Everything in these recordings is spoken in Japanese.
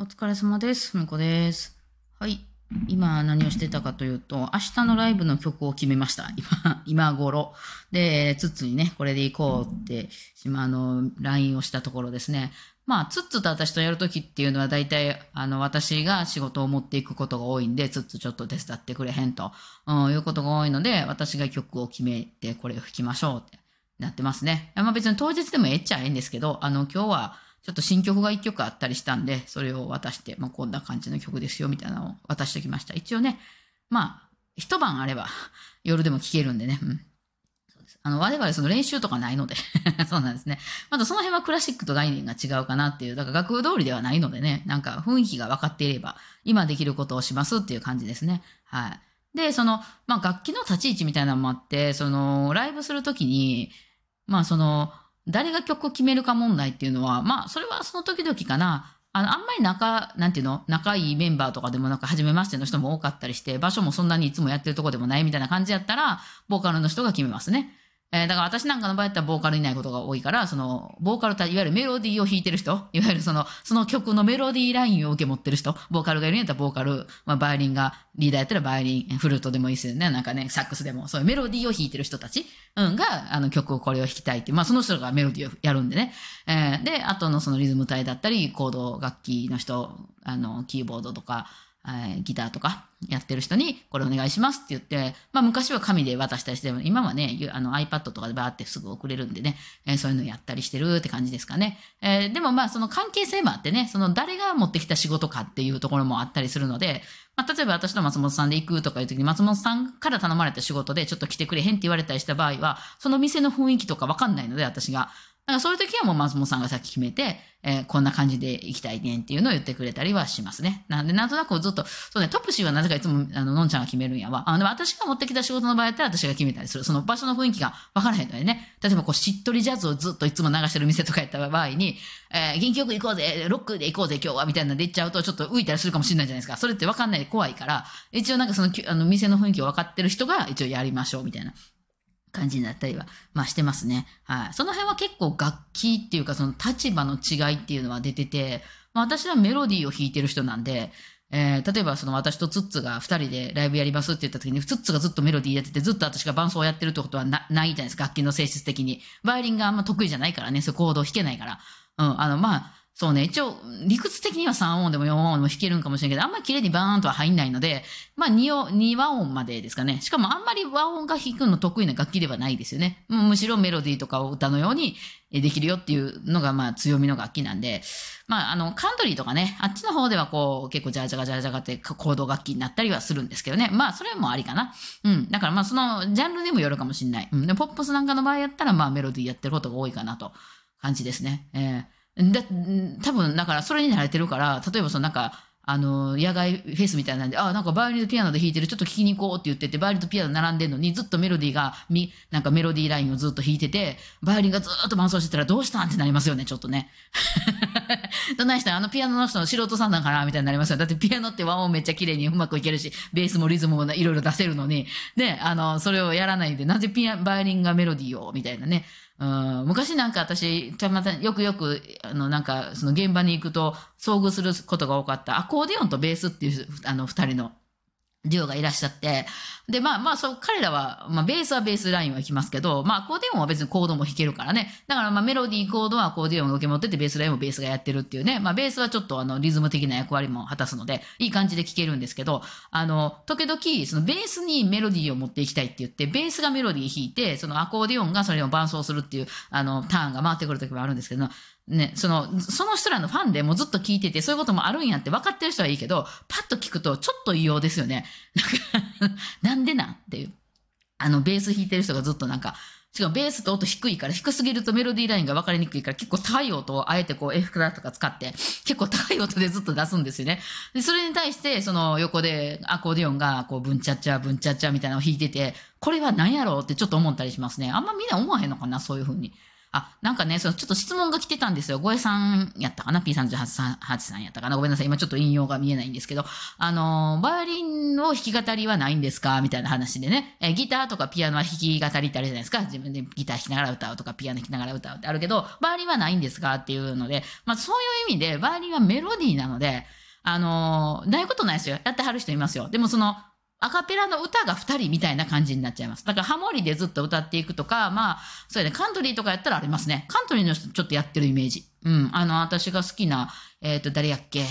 お疲れ様です。ふみこです。はい。今何をしてたかというと、明日のライブの曲を決めました。今、今頃。で、ツッツにね、これで行こうって、今、あの、LINE をしたところですね。まあ、ツッツと私とやるときっていうのは、大体、あの、私が仕事を持っていくことが多いんで、ツッツちょっと手伝ってくれへんと、うん、いうことが多いので、私が曲を決めて、これを弾きましょうってなってますね。まあ別に当日でもええっちゃええんですけど、あの、今日は、ちょっと新曲が1曲あったりしたんで、それを渡して、まあ、こんな感じの曲ですよ、みたいなのを渡してきました。一応ね、まあ、一晩あれば、夜でも聴けるんでね。うん。あの、我々その練習とかないので、そうなんですね。またその辺はクラシックと概念が違うかなっていう、だから楽譜通りではないのでね、なんか雰囲気が分かっていれば、今できることをしますっていう感じですね。はい。で、その、まあ、楽器の立ち位置みたいなのもあって、その、ライブするときに、まあ、その、誰が曲を決めるか問題っていうのは、まあ、それはその時々かな。あの、あんまり仲、なんていうの？仲いいメンバーとかでもなんか、初めましての人も多かったりして、場所もそんなにいつもやってるとこでもないみたいな感じやったら、ボーカルの人が決めますね。えーだから私なんかの場合やったらボーカルいないことが多いから、その、ボーカルた、いわゆるメロディーを弾いてる人、いわゆるその、その曲のメロディーラインを受け持ってる人、ボーカルがいるんやったらボーカル、まあ、バイオリンが、リーダーやったらバイオリン、フルートでもいいですよね。なんかね、サックスでも、そういうメロディーを弾いてる人たち、うん、が、あの曲をこれを弾きたいっていう、まあその人がメロディーをやるんでね。えーで、あとのそのリズム隊だったり、コード楽器の人、あの、キーボードとか、えギターとかやってる人にこれお願いしますって言って、まあ昔は紙で渡したりしても、今はね、あの iPad とかでバーってすぐ送れるんでね、えーそういうのやったりしてるって感じですかね。えーでもまあその関係性もあってね、その誰が持ってきた仕事かっていうところもあったりするので、まあ例えば私と松本さんで行くとかいう時に松本さんから頼まれた仕事でちょっと来てくれへんって言われたりした場合は、その店の雰囲気とかわかんないので私が。だからそういう時はもう松本さんがさっき決めて、えーこんな感じで行きたいねんっていうのを言ってくれたりはしますね。なんで、なんとなくずっと、そうね、トップシーはなぜかいつも、あの、のんちゃんが決めるんやわ。あの、でも私が持ってきた仕事の場合やったら私が決めたりする。その場所の雰囲気が分からへんのでね。例えばこう、しっとりジャズをずっといつも流してる店とかやった場合に、えー元気よく行こうぜ、ロックで行こうぜ、今日は、みたいなので行っちゃうと、ちょっと浮いたりするかもしれないじゃないですか。それって分かんないで怖いから、一応なんかその、あの、店の雰囲気を分かってる人が一応やりましょう、みたいな。感じになったりは、まあしてますね。はい。その辺は結構楽器っていうかその立場の違いっていうのは出てて、まあ私はメロディーを弾いてる人なんで、えー例えばその私とツッツが二人でライブやりますって言った時に、ツッツがずっとメロディーやってて、ずっと私が伴奏をやってるってことはなないじゃないですか、楽器の性質的に。バイオリンがあんま得意じゃないからね、そういうコードを弾けないから。うん、あの、まあ、そうね、一応、理屈的には3音でも4音でも弾けるんかもしれんけど、あんまり綺麗にバーンとは入んないので、まあ2音、2和音までですかね。しかもあんまり和音が弾くの得意な楽器ではないですよね。もうむしろメロディーとかを歌のようにできるよっていうのがまあ強みの楽器なんで、まああの、カントリーとかね、あっちの方ではこう結構ジャージャガジャージャガってコード楽器になったりはするんですけどね。まあそれもありかな。うん。だからまあそのジャンルにもよるかもしれない。うん。で、ポップスなんかの場合やったらまあメロディーやってることが多いかなと感じですね。えーだ、ん多分、だから、それに慣れてるから、例えば、そのなんか、あの、野外フェスみたいなんで、あ、なんかバイオリンとピアノで弾いてる、ちょっと聞きに行こうって言ってて、バイオリンとピアノ並んでるのに、ずっとメロディーが、み、なんかメロディーラインをずっと弾いてて、バイオリンがずっと伴奏してたら、どうしたんってなりますよね、ちょっとね。どないしたん？あのピアノの人の素人さんだから、みたいになりますよ。だってピアノって和音めっちゃ綺麗にうまくいけるし、ベースもリズムもいろいろ出せるのに、で、あの、それをやらないで、なぜピア、バイオリンがメロディーを、みたいなね。うん、昔なんか私、たまたよくよく、あの、なんか、その現場に行くと、遭遇することが多かった、アコーディオンとベースっていう、あの、二人の、デュオがいらっしゃって、で、まあまあ、そう、彼らは、まあ、ベースはベースラインは弾きますけど、まあ、アコーディオンは別にコードも弾けるからね。だから、まあ、メロディーコードはアコーディオンが受け持ってて、ベースラインもベースがやってるっていうね。まあ、ベースはちょっと、あの、リズム的な役割も果たすので、いい感じで聴けるんですけど、あの、時々、そのベースにメロディーを持っていきたいって言って、ベースがメロディー弾いて、そのアコーディオンがそれを伴奏するっていう、あの、ターンが回ってくる時もあるんですけど、ね、その、その人らのファンでもずっと聞いてて、そういうこともあるんやって分かってる人はいいけど、パッと聞くとちょっと異様ですよね。なんか、なんでなん？っていう。あの、ベース弾いてる人がずっとなんか、しかもベースと音低いから、低すぎるとメロディーラインが分かりにくいから、結構高い音をあえてこう、F クラとか使って、結構高い音でずっと出すんですよね。で、それに対して、その横でアコーディオンが、こう、ブンチャッチャ、ブンチャッチャみたいなのを弾いてて、これは何やろうってちょっと思ったりしますね。あんまみんな思わへんのかな、そういう風に。あ、なんかね、そのちょっと質問が来てたんですよ。ごえさんやったかな ?P38 さんやったかな？ごめんなさい。今ちょっと引用が見えないんですけど、あの、バイオリンの弾き語りはないんですか？みたいな話でね、えギターとかピアノは弾き語りってあるじゃないですか。自分でギター弾きながら歌うとか、ピアノ弾きながら歌うってあるけど、バイオリンはないんですかっていうので、まあそういう意味で、バイオリンはメロディーなので、あのないことないですよ。やってはる人いますよ。でもその、アカペラの歌が2人みたいな感じになっちゃいます。だからハモリでずっと歌っていくとか、まあ、そうやね、カントリーとかやったらありますね。カントリーの人ちょっとやってるイメージ。うん。あの、私が好きな、えっ、ー、と、誰やっけ？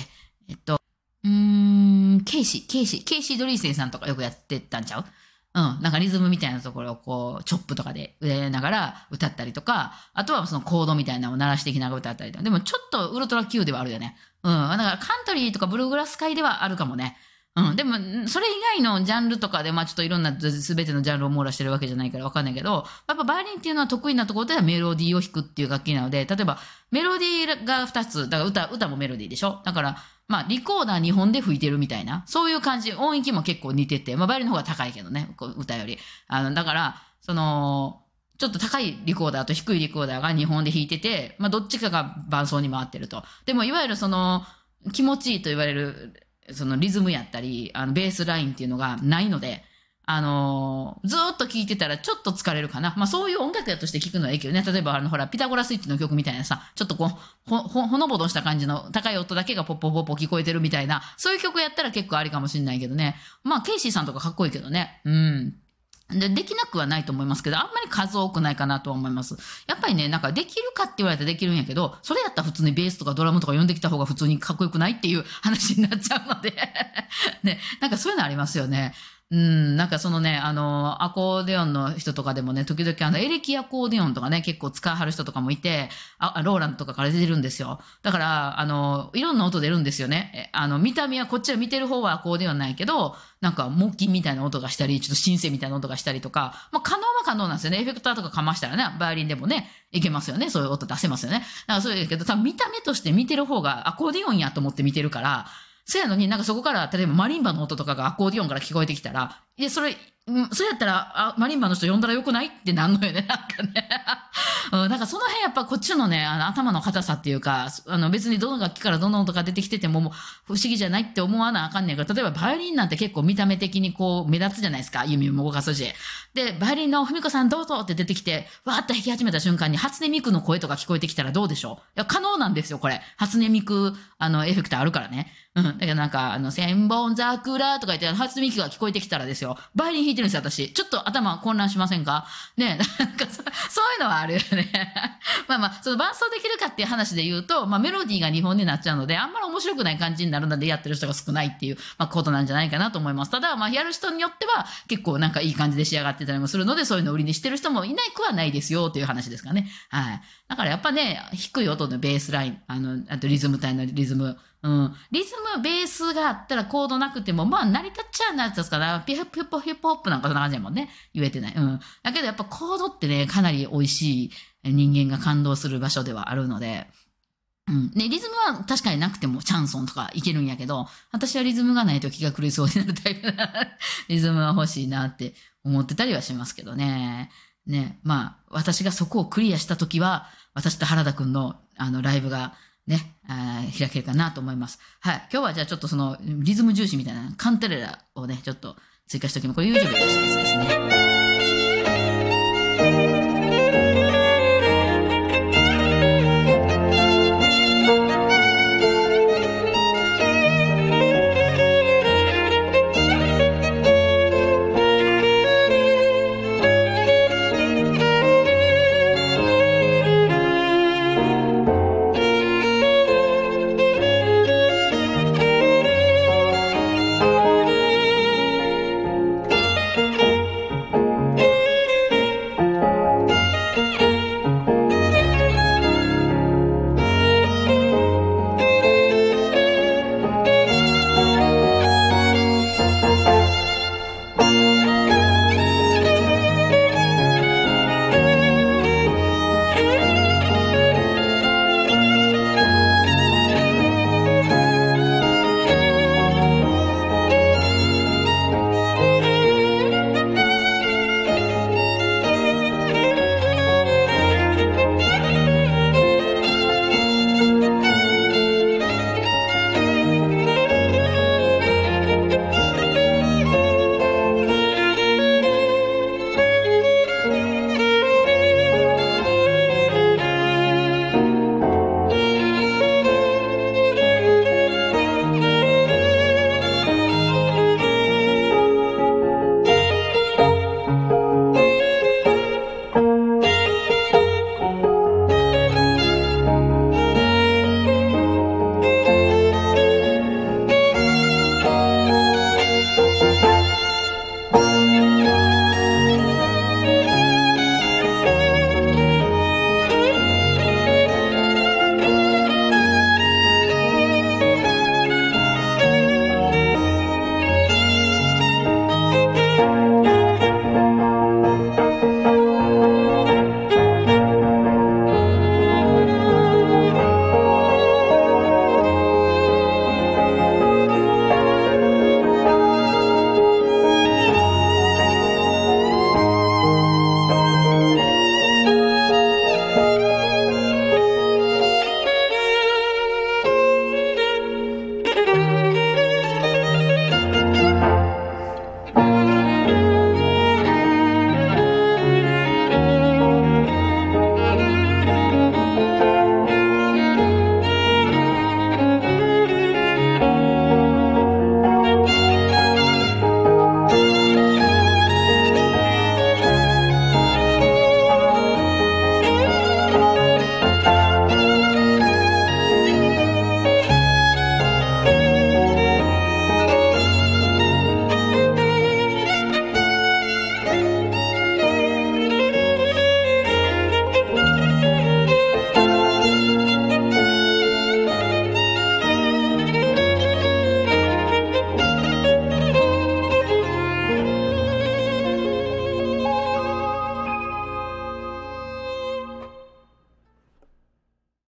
えっと、うーん、ケイシー、ケイシー、ケイシー・ドリーセンさんとかよくやってたんちゃう？うん。なんかリズムみたいなところをこう、チョップとかで植えながら歌ったりとか、あとはそのコードみたいなのを鳴らしていきながら歌ったりとか。でもちょっとウルトラ Q ではあるよね。うん。だからカントリーとかブルーグラス界ではあるかもね。うん。でも、それ以外のジャンルとかで、まあちょっといろんな全てのジャンルを網羅してるわけじゃないからわかんないけど、やっぱバイオリンっていうのは得意なところではメロディーを弾くっていう楽器なので、例えばメロディーが2つ、だから歌、歌もメロディーでしょ？だから、まあリコーダー2本で吹いてるみたいな、そういう感じ、音域も結構似てて、まあバイオリンの方が高いけどね、歌より。あの、だから、その、ちょっと高いリコーダーと低いリコーダーが2本で弾いてて、まあどっちかが伴奏に回ってると。でもいわゆるその、気持ちいいと言われるそのリズムやったり、あの、ベースラインっていうのがないので、あのー、ずっと聴いてたらちょっと疲れるかな。まあそういう音楽やとして聴くのはいいけどね。例えばあのほら、ピタゴラスイッチの曲みたいなさ、ちょっとこう、ほ、ほ、ほのぼのした感じの高い音だけがポッポポッポ聞こえてるみたいな、そういう曲やったら結構ありかもしんないけどね。まあケイシーさんとかかっこいいけどね。うん。で、できなくはないと思いますけど、あんまり数多くないかなとは思います。やっぱりね、なんかできるかって言われたらできるんやけど、それやったら普通にベースとかドラムとか呼んできた方が普通にかっこよくないっていう話になっちゃうので ね、なんかそういうのありますよね。うん、なんかそのね、あの、アコーディオンの人とかでもね、時々あの、エレキアコーディオンとかね、結構使わはる人とかもいて、あ、ローランドとかから出てるんですよ。だから、あの、いろんな音出るんですよね。あの、見た目はこっちは見てる方はアコーディオンないけど、なんか木琴みたいな音がしたり、ちょっとシンセみたいな音がしたりとか、まあ、可能は可能なんですよね。エフェクターとかかましたらね、バイオリンでもね、いけますよね。そういう音出せますよね。だからそういうけど、多分見た目として見てる方がアコーディオンやと思って見てるから、そやのになんかそこから、例えばマリンバの音とかがアコーディオンから聞こえてきたら、いや、それ、うん、そうやったら、あ、マリンバの人呼んだらよくない？ってなんのよね、なんかね。うん、なんかその辺やっぱこっちのね、あの頭の硬さっていうか、あの別にどの楽器からどの音が出てきててもも不思議じゃないって思わなあかんねんから、例えばバイオリンなんて結構見た目的にこう目立つじゃないですか、弓も動かすし。で、バイオリンのふみこさんどうぞって出てきて、わーっと弾き始めた瞬間に初音ミクの声とか聞こえてきたらどうでしょう？いや、可能なんですよ、これ。初音ミク、あの、エフェクターあるからね。うん。だけどなんか、あの、千本桜とか言って、初音ミクが聞こえてきたらですよ。バイオリン弾いてるんですよ、私。ちょっと頭混乱しませんか？ね なんかそ、そういうのはあるよね。まあまあ、その伴奏できるかっていう話で言うと、まあメロディーが日本になっちゃうので、あんまり面白くない感じになるのでやってる人が少ないっていう、まあことなんじゃないかなと思います。ただ、まあやる人によっては結構なんかいい感じで仕上がってたりもするので、そういうのを売りにしてる人もいないくはないですよっていう話ですかね。はい。だからやっぱね、低い音のベースライン、あの、あとリズム体のリズム、うん。リズム、ベースがあったらコードなくても、まあ、成り立っちゃうなやつですから、ピュップヒップヒップホップなんかそんな感じやもんね。言えてない。うん。だけどやっぱコードってね、かなり美味しい人間が感動する場所ではあるので、うん。ね、リズムは確かになくてもチャンソンとかいけるんやけど、私はリズムがないと気が狂いそうになるタイプな リズムは欲しいなって思ってたりはしますけどね。ね、まあ、私がそこをクリアしたときは、私と原田くんのあのライブがね、あ開けるかなと思います。はい。今日はじゃあちょっとそのリズム重視みたいなカンテレラをね、ちょっと追加しておきます。これ YouTube でですね。